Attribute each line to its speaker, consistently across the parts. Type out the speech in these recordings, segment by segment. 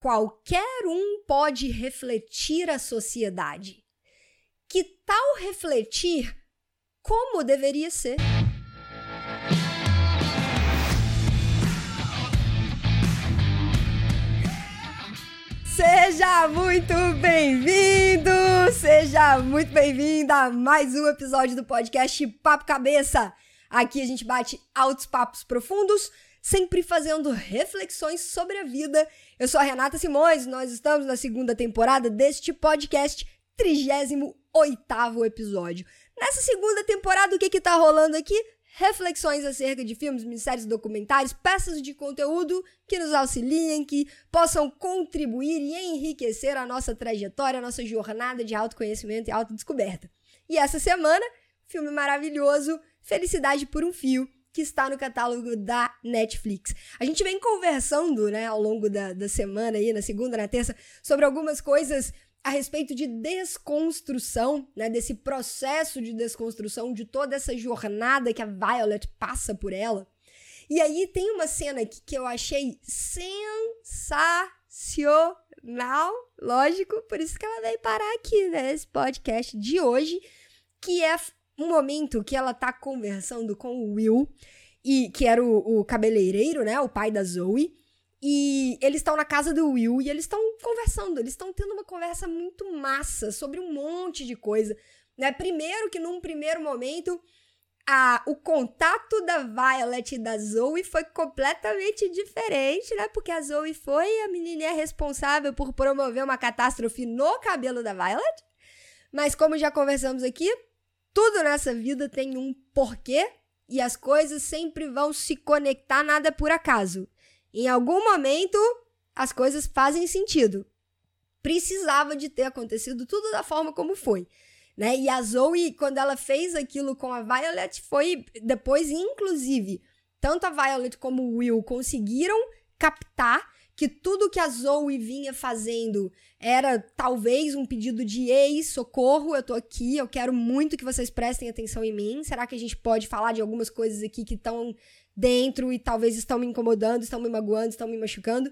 Speaker 1: qualquer um pode refletir a sociedade. Que tal refletir como deveria ser? Seja muito bem-vindo, seja muito bem-vinda a mais um episódio do podcast Papo Cabeça. Aqui a gente bate altos papos profundos, sempre fazendo reflexões sobre a vida. Eu sou a Renata Simões, nós estamos na segunda temporada deste podcast, 38 episódio. Nessa segunda temporada, o que que tá rolando aqui? reflexões acerca de filmes, minisséries, documentários, peças de conteúdo que nos auxiliem, que possam contribuir e enriquecer a nossa trajetória, a nossa jornada de autoconhecimento e autodescoberta. E essa semana, filme maravilhoso, Felicidade por um Fio, que está no catálogo da Netflix. A gente vem conversando, né, ao longo da, da semana aí, na segunda, na terça, sobre algumas coisas a respeito de desconstrução, né, desse processo de desconstrução, de toda essa jornada que a Violet passa por ela. E aí tem uma cena aqui que eu achei sensacional, lógico, por isso que ela veio parar aqui nesse né, podcast de hoje, que é um momento que ela tá conversando com o Will, e que era o, o cabeleireiro, né, o pai da Zoe, e eles estão na casa do Will e eles estão conversando, eles estão tendo uma conversa muito massa sobre um monte de coisa. Né? Primeiro que num primeiro momento a, o contato da Violet e da Zoe foi completamente diferente, né? Porque a Zoe foi a menininha responsável por promover uma catástrofe no cabelo da Violet. Mas como já conversamos aqui, tudo nessa vida tem um porquê e as coisas sempre vão se conectar, nada por acaso. Em algum momento, as coisas fazem sentido. Precisava de ter acontecido tudo da forma como foi. Né? E a Zoe, quando ela fez aquilo com a Violet, foi depois, inclusive, tanto a Violet como o Will conseguiram captar que tudo que a Zoe vinha fazendo era talvez um pedido de ei, socorro, eu tô aqui, eu quero muito que vocês prestem atenção em mim. Será que a gente pode falar de algumas coisas aqui que estão dentro e talvez estão me incomodando, estão me magoando, estão me machucando.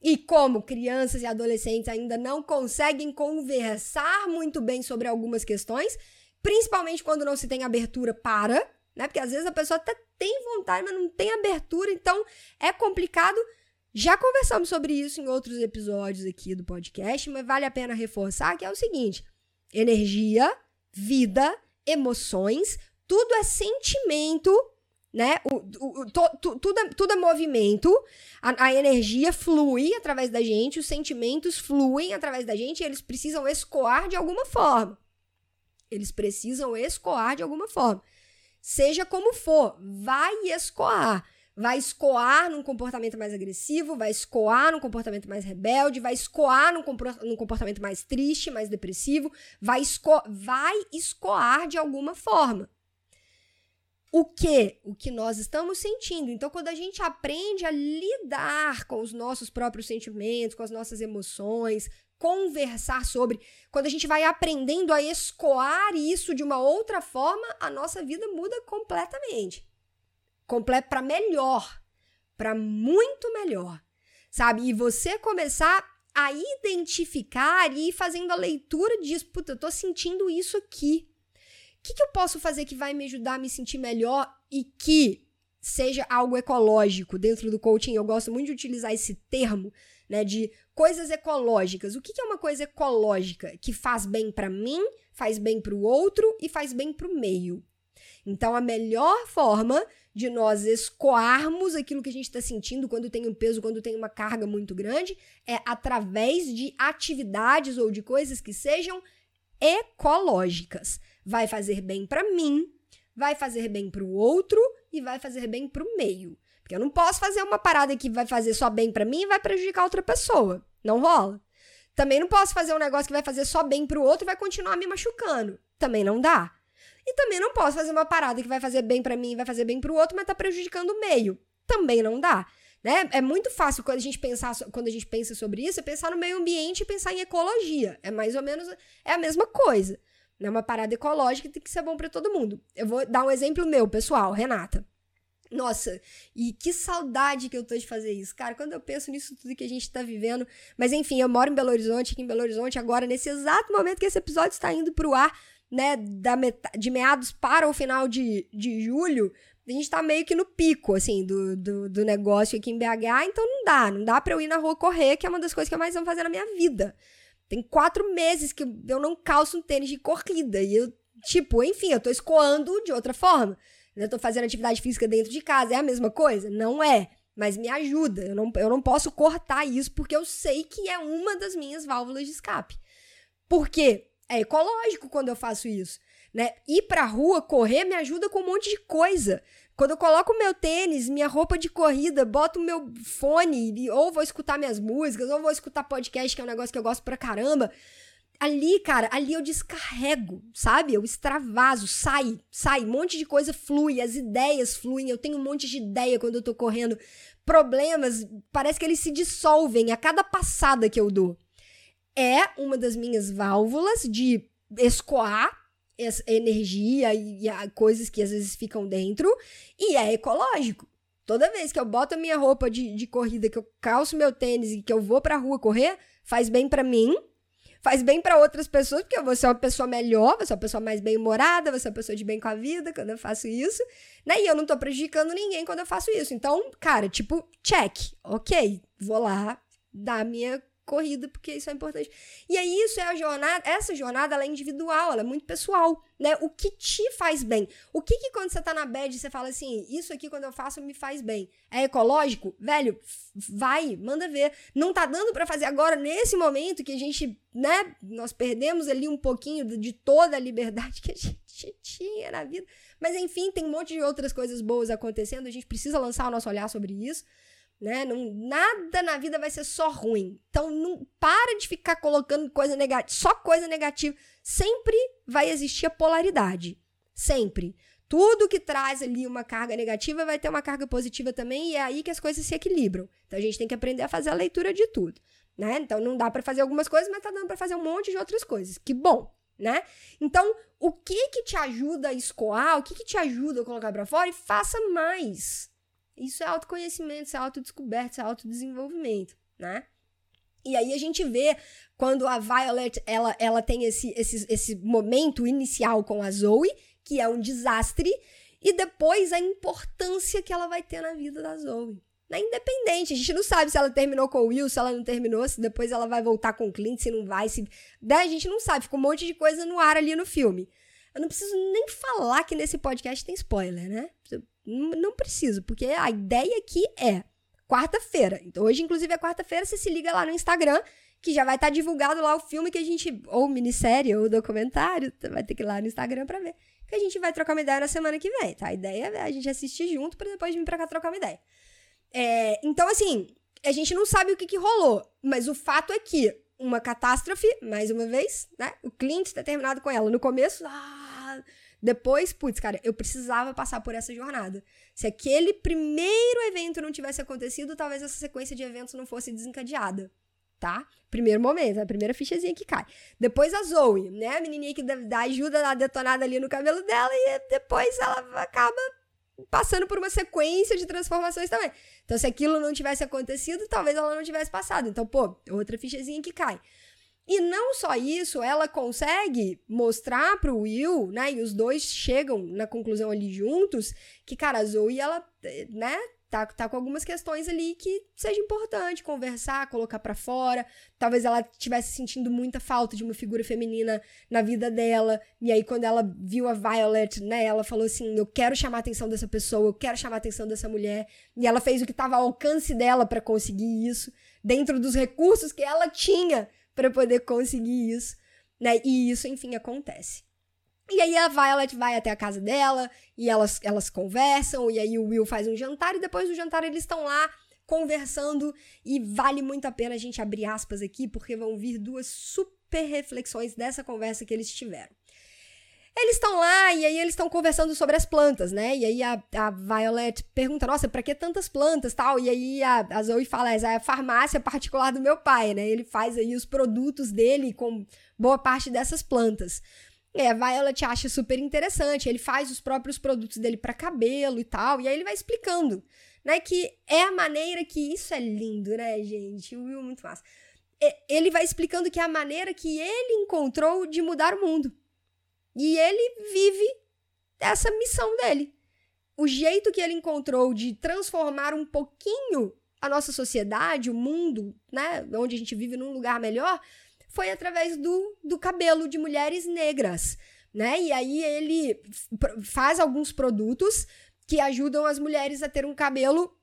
Speaker 1: E como crianças e adolescentes ainda não conseguem conversar muito bem sobre algumas questões, principalmente quando não se tem abertura para, né? Porque às vezes a pessoa até tem vontade, mas não tem abertura, então é complicado. Já conversamos sobre isso em outros episódios aqui do podcast, mas vale a pena reforçar que é o seguinte: energia, vida, emoções, tudo é sentimento né? O, o, to, tu, tudo, é, tudo é movimento, a, a, energia flui através da gente, os sentimentos fluem através da gente e eles precisam escoar de alguma forma. Eles precisam escoar de alguma forma. Seja como for, vai escoar. Vai escoar num comportamento mais agressivo, vai escoar num comportamento mais rebelde, vai escoar num, num comportamento mais triste, mais depressivo, vai, esco vai escoar de alguma forma o que? O que nós estamos sentindo. Então, quando a gente aprende a lidar com os nossos próprios sentimentos, com as nossas emoções, conversar sobre, quando a gente vai aprendendo a escoar isso de uma outra forma, a nossa vida muda completamente. Comple para melhor, para muito melhor. Sabe? E você começar a identificar e ir fazendo a leitura disso, puta, eu tô sentindo isso aqui o que, que eu posso fazer que vai me ajudar a me sentir melhor e que seja algo ecológico dentro do coaching? Eu gosto muito de utilizar esse termo, né, de coisas ecológicas. O que, que é uma coisa ecológica que faz bem para mim, faz bem para o outro e faz bem para o meio? Então, a melhor forma de nós escoarmos aquilo que a gente está sentindo quando tem um peso, quando tem uma carga muito grande, é através de atividades ou de coisas que sejam ecológicas vai fazer bem para mim, vai fazer bem para o outro e vai fazer bem para o meio. Porque eu não posso fazer uma parada que vai fazer só bem para mim e vai prejudicar outra pessoa. Não rola. Também não posso fazer um negócio que vai fazer só bem para o outro e vai continuar me machucando. Também não dá. E também não posso fazer uma parada que vai fazer bem para mim vai fazer bem para o outro, mas tá prejudicando o meio. Também não dá. Né? É muito fácil quando a gente pensar, quando a gente pensa sobre isso, é pensar no meio ambiente e pensar em ecologia. É mais ou menos é a mesma coisa. É uma parada ecológica que tem que ser bom para todo mundo. Eu vou dar um exemplo meu, pessoal, Renata. Nossa, e que saudade que eu tô de fazer isso. Cara, quando eu penso nisso tudo que a gente tá vivendo. Mas enfim, eu moro em Belo Horizonte, aqui em Belo Horizonte, agora, nesse exato momento que esse episódio está indo pro ar, né, da de meados para o final de, de julho, a gente tá meio que no pico, assim, do, do, do, negócio aqui em BH, então não dá, não dá pra eu ir na rua correr, que é uma das coisas que eu mais amo fazer na minha vida. Tem quatro meses que eu não calço um tênis de corrida, e eu, tipo, enfim, eu tô escoando de outra forma. Eu tô fazendo atividade física dentro de casa, é a mesma coisa? Não é, mas me ajuda. Eu não, eu não posso cortar isso, porque eu sei que é uma das minhas válvulas de escape. Por quê? É ecológico quando eu faço isso. Né? Ir pra rua, correr, me ajuda com um monte de coisa. Quando eu coloco meu tênis, minha roupa de corrida, boto meu fone, ou vou escutar minhas músicas, ou vou escutar podcast, que é um negócio que eu gosto pra caramba. Ali, cara, ali eu descarrego, sabe? Eu extravaso, sai, sai, um monte de coisa flui, as ideias fluem, eu tenho um monte de ideia quando eu tô correndo. Problemas, parece que eles se dissolvem a cada passada que eu dou é uma das minhas válvulas de escoar essa energia e, coisas que às vezes ficam dentro, e é ecológico. Toda vez que eu boto a minha roupa de, de corrida, que eu calço meu tênis e que eu vou pra rua correr, faz bem para mim, faz bem para outras pessoas, porque eu vou ser uma pessoa melhor, vou ser uma pessoa mais bem-humorada, vou ser uma pessoa de bem com a vida quando eu faço isso, né? E eu não tô prejudicando ninguém quando eu faço isso. Então, cara, tipo, check, ok, vou lá dar minha corrida, porque isso é importante. E aí, isso é a jornada, essa jornada, ela é individual, ela é muito pessoal, né? O que te faz bem? O que que quando você tá na bad, você fala assim, isso aqui quando eu faço me faz bem? É ecológico? Velho, vai, manda ver. Não tá dando para fazer agora, nesse momento que a gente, né, nós perdemos ali um pouquinho de toda a liberdade que a gente tinha na vida. Mas enfim, tem um monte de outras coisas boas acontecendo, a gente precisa lançar o nosso olhar sobre isso né? Não, nada na vida vai ser só ruim. Então não para de ficar colocando coisa negativa, só coisa negativa. Sempre vai existir a polaridade. Sempre. Tudo que traz ali uma carga negativa vai ter uma carga positiva também e é aí que as coisas se equilibram. Então a gente tem que aprender a fazer a leitura de tudo, né? Então não dá para fazer algumas coisas, mas tá dando para fazer um monte de outras coisas. Que bom, né? Então, o que que te ajuda a escoar? O que que te ajuda a colocar para fora? E faça mais. Isso é autoconhecimento, isso é autodescoberta, isso é autodesenvolvimento, né? E aí a gente vê quando a Violet ela, ela tem esse, esse, esse momento inicial com a Zoe, que é um desastre, e depois a importância que ela vai ter na vida da Zoe. Né? Independente, a gente não sabe se ela terminou com o Will, se ela não terminou, se depois ela vai voltar com o Clint, se não vai, se. Né? A gente não sabe, fica um monte de coisa no ar ali no filme. Eu não preciso nem falar que nesse podcast tem spoiler, né? Não preciso, porque a ideia aqui é quarta-feira. Então, hoje, inclusive, é quarta-feira, você se liga lá no Instagram, que já vai estar tá divulgado lá o filme que a gente. Ou minissérie, ou documentário, vai ter que ir lá no Instagram pra ver. Que a gente vai trocar uma ideia na semana que vem, tá? A ideia é a gente assistir junto pra depois vir pra cá trocar uma ideia. É, então, assim, a gente não sabe o que, que rolou, mas o fato é que uma catástrofe, mais uma vez, né? O Clint ter terminado com ela no começo. Ah, depois, putz, cara, eu precisava passar por essa jornada. Se aquele primeiro evento não tivesse acontecido, talvez essa sequência de eventos não fosse desencadeada. Tá? Primeiro momento, a primeira fichazinha que cai. Depois a Zoe, né? A menininha que dá ajuda na detonada ali no cabelo dela e depois ela acaba passando por uma sequência de transformações também. Então, se aquilo não tivesse acontecido, talvez ela não tivesse passado. Então, pô, outra fichazinha que cai. E não só isso, ela consegue mostrar pro Will, né? E os dois chegam na conclusão ali juntos que, cara, a Zoe, ela, né? Tá, tá com algumas questões ali que seja importante conversar, colocar para fora. Talvez ela estivesse sentindo muita falta de uma figura feminina na vida dela. E aí, quando ela viu a Violet, né, ela falou assim: Eu quero chamar a atenção dessa pessoa, eu quero chamar a atenção dessa mulher. E ela fez o que estava ao alcance dela para conseguir isso, dentro dos recursos que ela tinha para poder conseguir isso, né? E isso, enfim, acontece. E aí a Violet vai até a casa dela e elas, elas conversam, e aí o Will faz um jantar, e depois do jantar eles estão lá conversando, e vale muito a pena a gente abrir aspas aqui, porque vão vir duas super reflexões dessa conversa que eles tiveram. Eles estão lá e aí eles estão conversando sobre as plantas, né? E aí a, a Violet pergunta, nossa, pra que tantas plantas tal? E aí a, a Zoe fala, essa é a farmácia particular do meu pai, né? Ele faz aí os produtos dele com boa parte dessas plantas. E a Violet acha super interessante, ele faz os próprios produtos dele para cabelo e tal, e aí ele vai explicando, né, que é a maneira que isso é lindo, né, gente? O Will é muito massa. Ele vai explicando que é a maneira que ele encontrou de mudar o mundo. E ele vive essa missão dele. O jeito que ele encontrou de transformar um pouquinho a nossa sociedade, o mundo, né, onde a gente vive num lugar melhor, foi através do, do cabelo de mulheres negras, né? E aí ele faz alguns produtos que ajudam as mulheres a ter um cabelo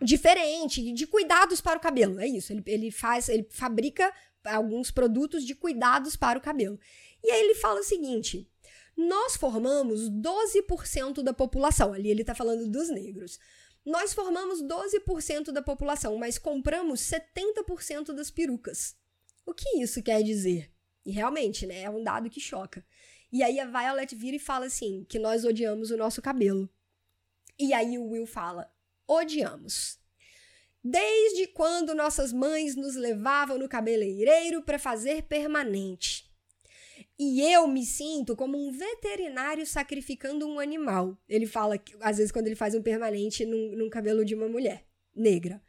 Speaker 1: diferente, de cuidados para o cabelo. É isso. Ele, ele faz, ele fabrica alguns produtos de cuidados para o cabelo. E aí ele fala o seguinte: nós formamos 12% da população. Ali ele está falando dos negros. Nós formamos 12% da população, mas compramos 70% das perucas. O que isso quer dizer? E realmente, né, é um dado que choca. E aí a Violet vira e fala assim, que nós odiamos o nosso cabelo. E aí o Will fala: "Odiamos. Desde quando nossas mães nos levavam no cabeleireiro para fazer permanente. E eu me sinto como um veterinário sacrificando um animal. Ele fala, às vezes, quando ele faz um permanente num, num cabelo de uma mulher negra.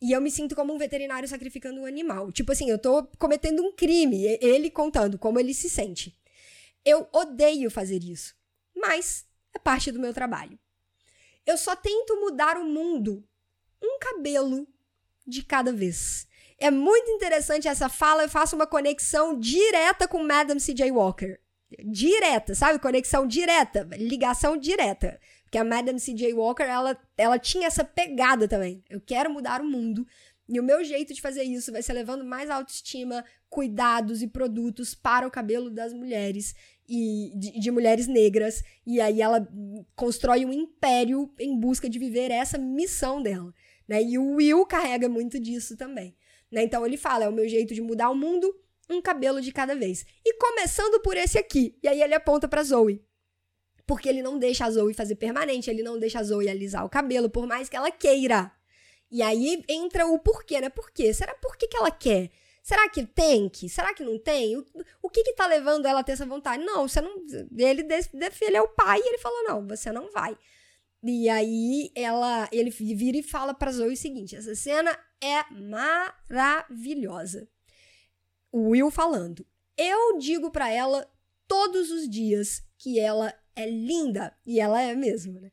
Speaker 1: E eu me sinto como um veterinário sacrificando um animal. Tipo assim, eu tô cometendo um crime. Ele contando como ele se sente. Eu odeio fazer isso. Mas é parte do meu trabalho. Eu só tento mudar o mundo um cabelo de cada vez. É muito interessante essa fala, eu faço uma conexão direta com Madame C.J. Walker. Direta, sabe? Conexão direta, ligação direta. Porque a Madame C.J. Walker, ela, ela tinha essa pegada também. Eu quero mudar o mundo. E o meu jeito de fazer isso vai ser levando mais autoestima, cuidados e produtos para o cabelo das mulheres e de, de, mulheres negras. E aí ela constrói um império em busca de viver essa missão dela. Né? E o Will carrega muito disso também. Né? Então ele fala: é o meu jeito de mudar o mundo, um cabelo de cada vez. E começando por esse aqui. E aí ele aponta para Zoe. Porque ele não deixa a Zoe fazer permanente, ele não deixa a Zoe alisar o cabelo, por mais que ela queira. E aí entra o porquê, né? Por quê? Será por que, que ela quer? Será que tem que? Será que não tem? O, o que que tá levando ela a ter essa vontade? Não, você não. Ele, ele é o pai e ele falou: não, você não vai. E aí ela, ele vira e fala pra Zoe o seguinte: essa cena é maravilhosa. O Will falando. Eu digo para ela todos os dias que ela é linda. E ela é mesmo, né?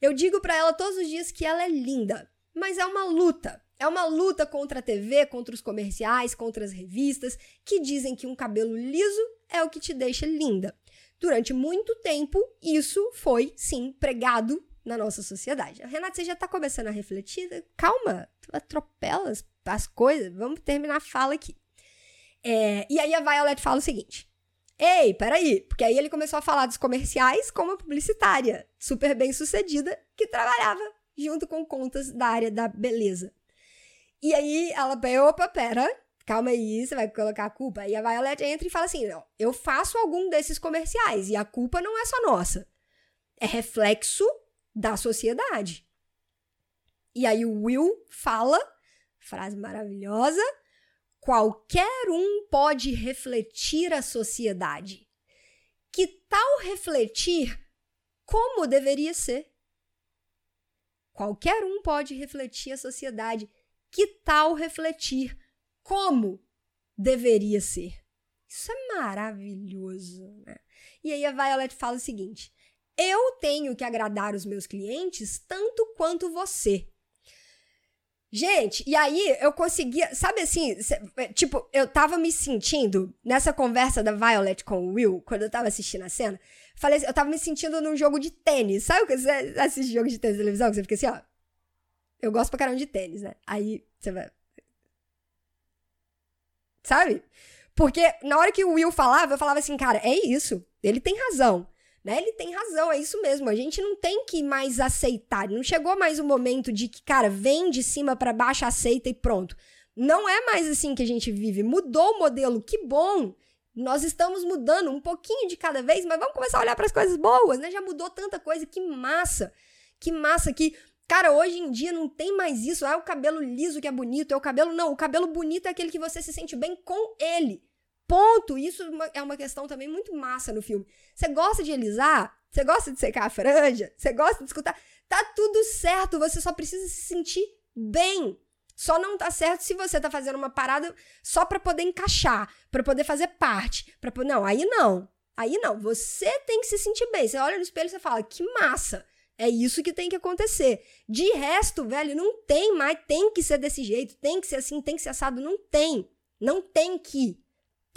Speaker 1: Eu digo para ela todos os dias que ela é linda. Mas é uma luta. É uma luta contra a TV, contra os comerciais, contra as revistas, que dizem que um cabelo liso é o que te deixa linda. Durante muito tempo, isso foi, sim, pregado na nossa sociedade. Renata, você já está começando a refletir? Calma, tu atropela as, as coisas. Vamos terminar a fala aqui. É, e aí a Violet fala o seguinte. Ei, peraí, porque aí ele começou a falar dos comerciais como publicitária, super bem sucedida, que trabalhava junto com contas da área da beleza. E aí ela, opa, pera, calma aí, você vai colocar a culpa. E a Violet entra e fala assim: não, eu faço algum desses comerciais e a culpa não é só nossa. É reflexo da sociedade. E aí o Will fala, frase maravilhosa, qualquer um pode refletir a sociedade. Que tal refletir como deveria ser? Qualquer um pode refletir a sociedade. Que tal refletir como deveria ser? Isso é maravilhoso, né? E aí a Violet fala o seguinte: eu tenho que agradar os meus clientes tanto quanto você. Gente, e aí eu conseguia, sabe assim, é, tipo, eu tava me sentindo nessa conversa da Violet com o Will, quando eu tava assistindo a cena, falei assim, eu tava me sentindo num jogo de tênis. Sabe que você assiste jogo de tênis na televisão, que você fica assim, ó. Eu gosto pra caramba de tênis, né? Aí você vai. Sabe? Porque na hora que o Will falava, eu falava assim, cara, é isso. Ele tem razão. Né? Ele tem razão, é isso mesmo. A gente não tem que mais aceitar. Não chegou mais o momento de que, cara, vem de cima para baixo, aceita e pronto. Não é mais assim que a gente vive. Mudou o modelo, que bom. Nós estamos mudando um pouquinho de cada vez, mas vamos começar a olhar para as coisas boas, né? Já mudou tanta coisa, que massa. Que massa que Cara, hoje em dia não tem mais isso. Ah, é o cabelo liso que é bonito, é o cabelo. Não, o cabelo bonito é aquele que você se sente bem com ele. Ponto. Isso é uma questão também muito massa no filme. Você gosta de alisar? Você gosta de secar a franja? Você gosta de escutar? Tá tudo certo, você só precisa se sentir bem. Só não tá certo se você tá fazendo uma parada só para poder encaixar, para poder fazer parte, para não, aí não. Aí não, você tem que se sentir bem. Você olha no espelho e você fala: "Que massa". É isso que tem que acontecer. De resto, velho, não tem mais, tem que ser desse jeito, tem que ser assim, tem que ser assado, não tem. Não tem que.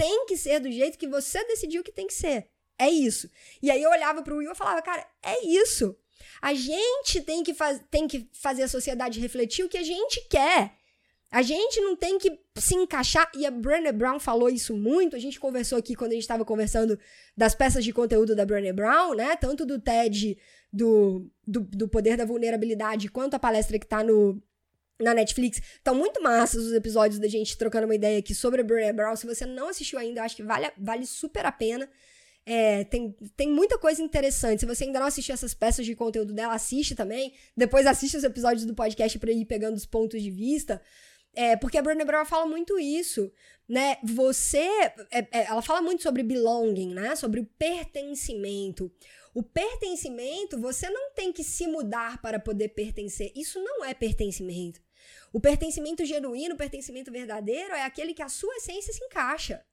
Speaker 1: Tem que ser do jeito que você decidiu que tem que ser. É isso. E aí eu olhava pro Will e falava, cara, é isso. A gente tem que, faz, tem que fazer a sociedade refletir o que a gente quer. A gente não tem que se encaixar. E a Brené Brown falou isso muito. A gente conversou aqui quando a gente estava conversando das peças de conteúdo da Brené Brown, né? Tanto do TED do, do, do poder da vulnerabilidade quanto a palestra que tá no, na Netflix. Estão muito massas os episódios da gente trocando uma ideia aqui sobre a Brené Brown. Se você não assistiu ainda, acho que vale, vale super a pena. É, tem, tem muita coisa interessante. Se você ainda não assistiu essas peças de conteúdo dela, assiste também. Depois assiste os episódios do podcast para ir pegando os pontos de vista. É, porque a Brené Brown fala muito isso, né? Você... É, é, ela fala muito sobre belonging, né? Sobre o pertencimento. O pertencimento, você não tem que se mudar para poder pertencer. Isso não é pertencimento. O pertencimento genuíno, o pertencimento verdadeiro é aquele que a sua essência se encaixa.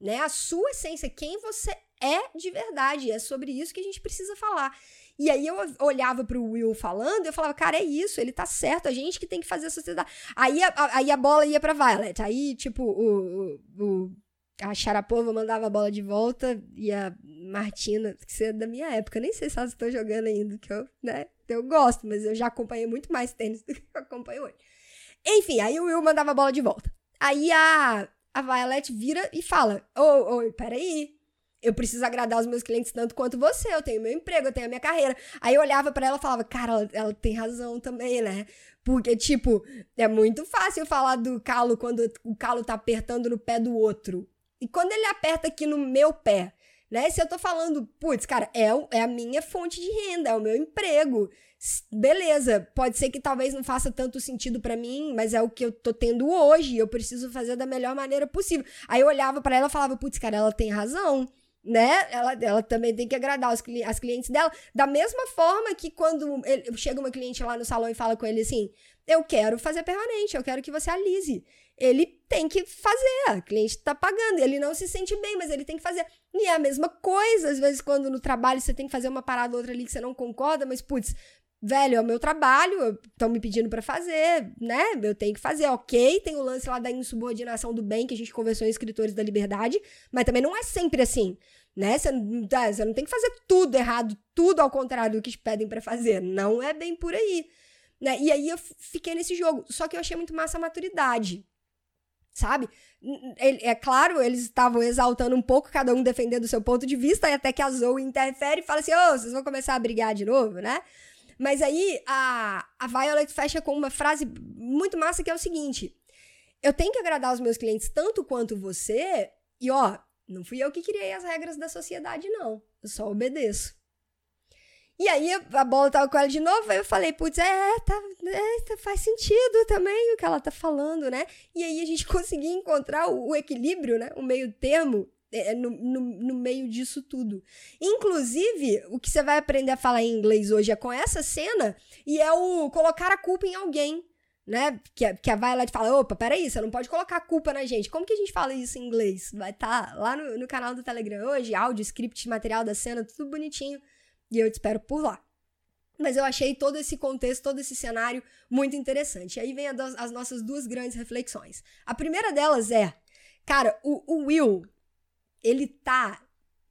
Speaker 1: Né? A sua essência, quem você é de verdade. É sobre isso que a gente precisa falar. E aí eu olhava pro Will falando eu falava, cara, é isso, ele tá certo, a gente que tem que fazer a sociedade. Aí a, aí a bola ia pra Violet. Aí, tipo, o, o, o a Sharapova mandava a bola de volta e a Martina, que é da minha época, nem sei se elas estão jogando ainda, que eu, né, eu gosto, mas eu já acompanhei muito mais tênis do que eu acompanho hoje. Enfim, aí o Will mandava a bola de volta. Aí a, a Violet vira e fala: Ô, ô, peraí. Eu preciso agradar os meus clientes tanto quanto você. Eu tenho meu emprego, eu tenho a minha carreira. Aí eu olhava para ela e falava: Cara, ela, ela tem razão também, né? Porque, tipo, é muito fácil falar do calo quando o calo tá apertando no pé do outro. E quando ele aperta aqui no meu pé, né? Se eu tô falando, putz, cara, é, é a minha fonte de renda, é o meu emprego. Beleza, pode ser que talvez não faça tanto sentido para mim, mas é o que eu tô tendo hoje, eu preciso fazer da melhor maneira possível. Aí eu olhava para ela e falava, putz, cara, ela tem razão né? Ela, ela também tem que agradar os, as clientes dela. Da mesma forma que quando chega uma cliente lá no salão e fala com ele assim: Eu quero fazer permanente, eu quero que você alise ele tem que fazer. A cliente está pagando, ele não se sente bem, mas ele tem que fazer. E é a mesma coisa, às vezes, quando no trabalho você tem que fazer uma parada ou outra ali que você não concorda, mas, putz, velho, é o meu trabalho, estão me pedindo para fazer, né? Eu tenho que fazer, ok. Tem o lance lá da insubordinação do bem, que a gente conversou em Escritores da Liberdade, mas também não é sempre assim, né? Você, tá, você não tem que fazer tudo errado, tudo ao contrário do que te pedem para fazer. Não é bem por aí. Né? E aí eu fiquei nesse jogo. Só que eu achei muito massa a maturidade sabe? É claro, eles estavam exaltando um pouco, cada um defendendo o seu ponto de vista, e até que a Zoe interfere e fala assim: ô, oh, vocês vão começar a brigar de novo, né? Mas aí a, a Violet fecha com uma frase muito massa que é o seguinte: eu tenho que agradar os meus clientes tanto quanto você, e ó, não fui eu que criei as regras da sociedade, não. Eu só obedeço. E aí a bola tava com ela de novo, aí eu falei, putz, é, tá, é, tá, faz sentido também o que ela tá falando, né? E aí a gente conseguia encontrar o, o equilíbrio, né? O meio termo é, no, no, no, meio disso tudo. Inclusive, o que você vai aprender a falar em inglês hoje é com essa cena e é o colocar a culpa em alguém. Né? Que, que a Violet fala: opa, peraí, você não pode colocar a culpa na gente. Como que a gente fala isso em inglês? Vai estar tá lá no, no canal do Telegram hoje, áudio, script, material da cena, tudo bonitinho. E eu te espero por lá. Mas eu achei todo esse contexto, todo esse cenário muito interessante. E aí vem as nossas duas grandes reflexões. A primeira delas é, cara, o, o Will, ele tá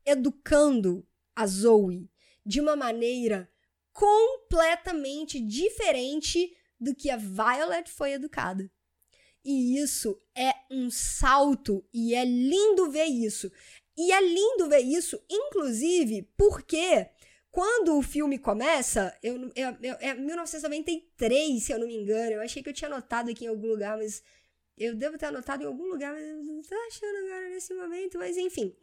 Speaker 1: educando a Zoe de uma maneira completamente diferente do que a Violet foi educada. E isso é um salto e é lindo ver isso. E é lindo ver isso, inclusive, porque quando o filme começa, eu, eu, eu, é 1993, se eu não me engano. Eu achei que eu tinha anotado aqui em algum lugar, mas eu devo ter anotado em algum lugar, mas não tô achando agora nesse momento, mas enfim.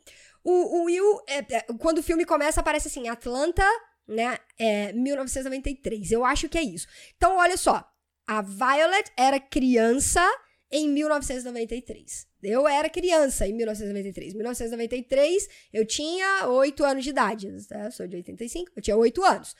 Speaker 1: O, o Will, é, é, quando o filme começa, aparece assim, Atlanta, né, é, 1993. Eu acho que é isso. Então, olha só. A Violet era criança em 1993. Eu era criança em 1993. Em 1993, eu tinha 8 anos de idade. Eu sou de 85, eu tinha 8 anos.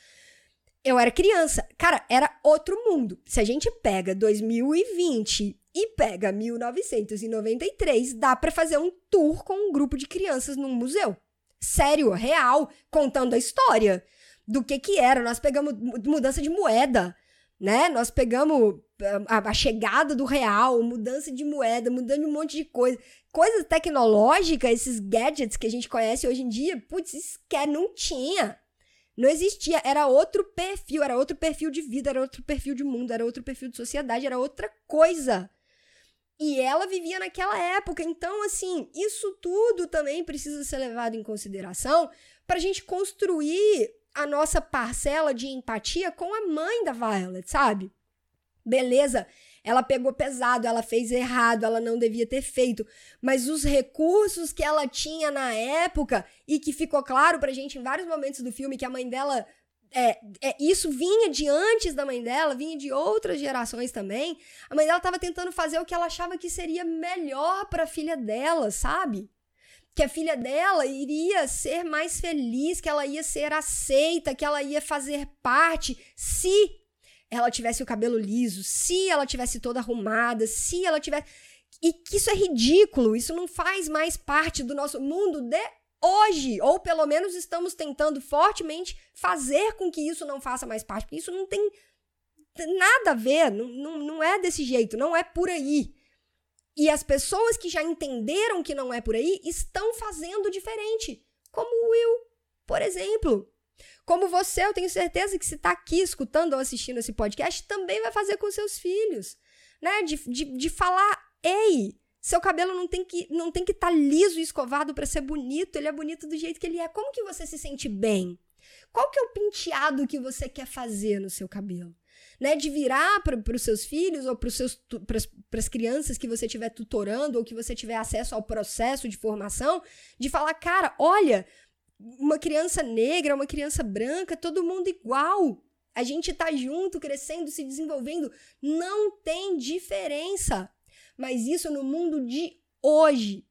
Speaker 1: Eu era criança. Cara, era outro mundo. Se a gente pega 2020 e pega 1993, dá para fazer um tour com um grupo de crianças num museu. Sério, real, contando a história do que que era. Nós pegamos mudança de moeda, né? Nós pegamos a, a, chegada do real, mudança de moeda, mudando um monte de coisa. Coisa tecnológica, esses gadgets que a gente conhece hoje em dia, putz, que não tinha. Não existia, era outro perfil, era outro perfil de vida, era outro perfil de mundo, era outro perfil de sociedade, era outra coisa. E ela vivia naquela época. Então, assim, isso tudo também precisa ser levado em consideração para a gente construir a nossa parcela de empatia com a mãe da Violet, sabe? Beleza, ela pegou pesado, ela fez errado, ela não devia ter feito, mas os recursos que ela tinha na época e que ficou claro pra gente em vários momentos do filme que a mãe dela é, é, isso vinha de antes da mãe dela, vinha de outras gerações também. A mãe dela estava tentando fazer o que ela achava que seria melhor para a filha dela, sabe? que a filha dela iria ser mais feliz, que ela ia ser aceita, que ela ia fazer parte se ela tivesse o cabelo liso, se ela tivesse toda arrumada, se ela tivesse. E que isso é ridículo, isso não faz mais parte do nosso mundo de hoje, ou pelo menos estamos tentando fortemente fazer com que isso não faça mais parte, porque isso não tem nada a ver, não, não, não é desse jeito, não é por aí. E as pessoas que já entenderam que não é por aí estão fazendo diferente. Como o Will, por exemplo. Como você, eu tenho certeza que se está aqui escutando ou assistindo esse podcast, também vai fazer com seus filhos. Né? De, de, de falar, ei, seu cabelo não tem que não tem que estar tá liso e escovado para ser bonito, ele é bonito do jeito que ele é. Como que você se sente bem? Qual que é o penteado que você quer fazer no seu cabelo? né, de virar para os seus filhos ou para as crianças que você estiver tutorando ou que você tiver acesso ao processo de formação, de falar, cara, olha, uma criança negra, uma criança branca, todo mundo igual. A gente tá junto, crescendo, se desenvolvendo, não tem diferença. Mas isso no mundo de hoje.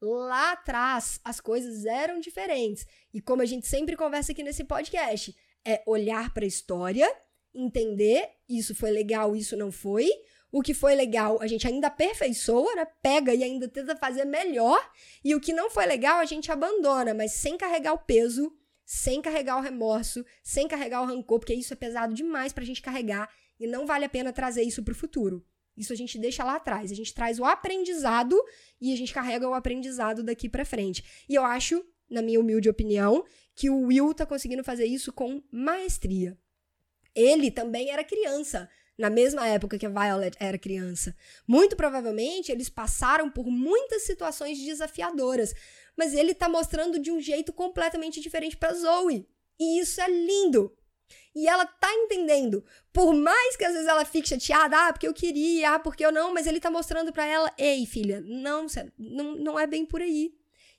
Speaker 1: Lá atrás, as coisas eram diferentes. E como a gente sempre conversa aqui nesse podcast, é olhar para a história entender isso foi legal, isso não foi. O que foi legal, a gente ainda aperfeiçoa, né? Pega e ainda tenta fazer melhor. E o que não foi legal, a gente abandona, mas sem carregar o peso, sem carregar o remorso, sem carregar o rancor, porque isso é pesado demais pra gente carregar e não vale a pena trazer isso pro futuro. Isso a gente deixa lá atrás. A gente traz o aprendizado e a gente carrega o aprendizado daqui para frente. E eu acho, na minha humilde opinião, que o Will tá conseguindo fazer isso com maestria. Ele também era criança, na mesma época que a Violet era criança. Muito provavelmente eles passaram por muitas situações desafiadoras, mas ele tá mostrando de um jeito completamente diferente para Zoe. E isso é lindo. E ela tá entendendo. Por mais que às vezes ela fique chateada, ah, porque eu queria, ah, porque eu não, mas ele tá mostrando para ela, ei, filha, não, não, é bem por aí.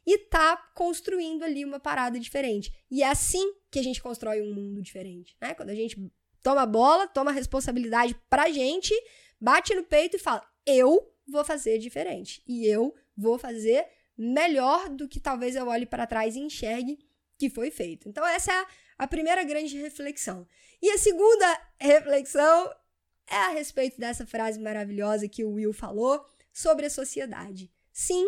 Speaker 1: E tá construindo ali uma parada diferente. E é assim que a gente constrói um mundo diferente, né? Quando a gente toma a bola, toma a responsabilidade pra gente, bate no peito e fala: eu vou fazer diferente. E eu vou fazer melhor do que talvez eu olhe para trás e enxergue que foi feito. Então, essa é a, primeira grande reflexão. E a segunda reflexão é a respeito dessa frase maravilhosa que o Will falou sobre a sociedade. Sim,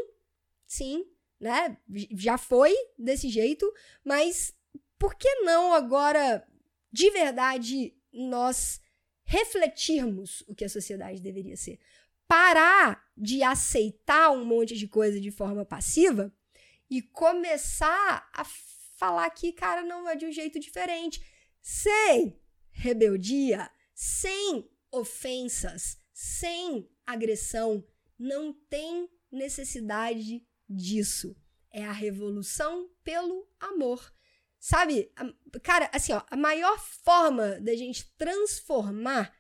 Speaker 1: sim, né? Já foi desse jeito, mas por que não agora de verdade nós refletirmos o que a sociedade deveria ser. Parar de aceitar um monte de coisa de forma passiva e começar a falar que, cara, não é de um jeito diferente. Sem rebeldia, sem ofensas, sem agressão. Não tem necessidade disso. É a revolução pelo amor. Sabe? Cara, assim, ó, a maior forma da gente transformar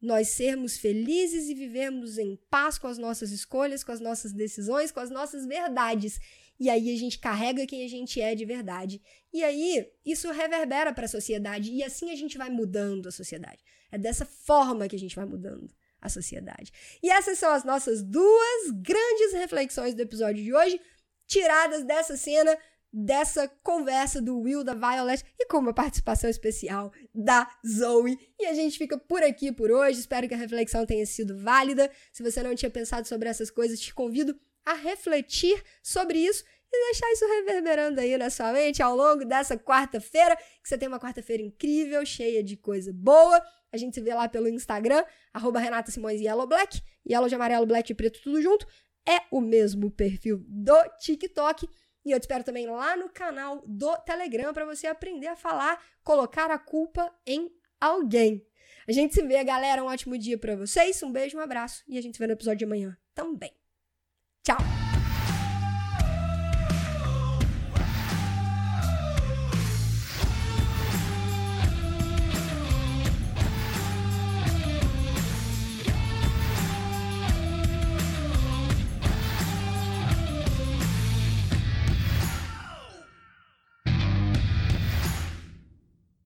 Speaker 1: nós sermos felizes e vivermos em paz com as nossas escolhas, com as nossas decisões, com as nossas verdades. E aí a gente carrega quem a gente é de verdade. E aí isso reverbera para a sociedade e assim a gente vai mudando a sociedade. É dessa forma que a gente vai mudando a sociedade. E essas são as nossas duas grandes reflexões do episódio de hoje, tiradas dessa cena dessa conversa do Will, da Violet e com uma participação especial da Zoe. E a gente fica por aqui por hoje. Espero que a reflexão tenha sido válida. Se você não tinha pensado sobre essas coisas, te convido a refletir sobre isso e deixar isso reverberando aí na sua mente ao longo dessa quarta-feira. Que você tenha uma quarta-feira incrível, cheia de coisa boa. A gente se vê lá pelo Instagram, arroba Renata Simões Yellow Black, Yellow de amarelo, black e preto, tudo junto. É o mesmo perfil do TikTok. E eu te espero também lá no canal do Telegram para você aprender a falar, colocar a culpa em alguém. A gente se vê, galera. Um ótimo dia para vocês. Um beijo, um abraço e a gente se vê no episódio de amanhã também. Tchau!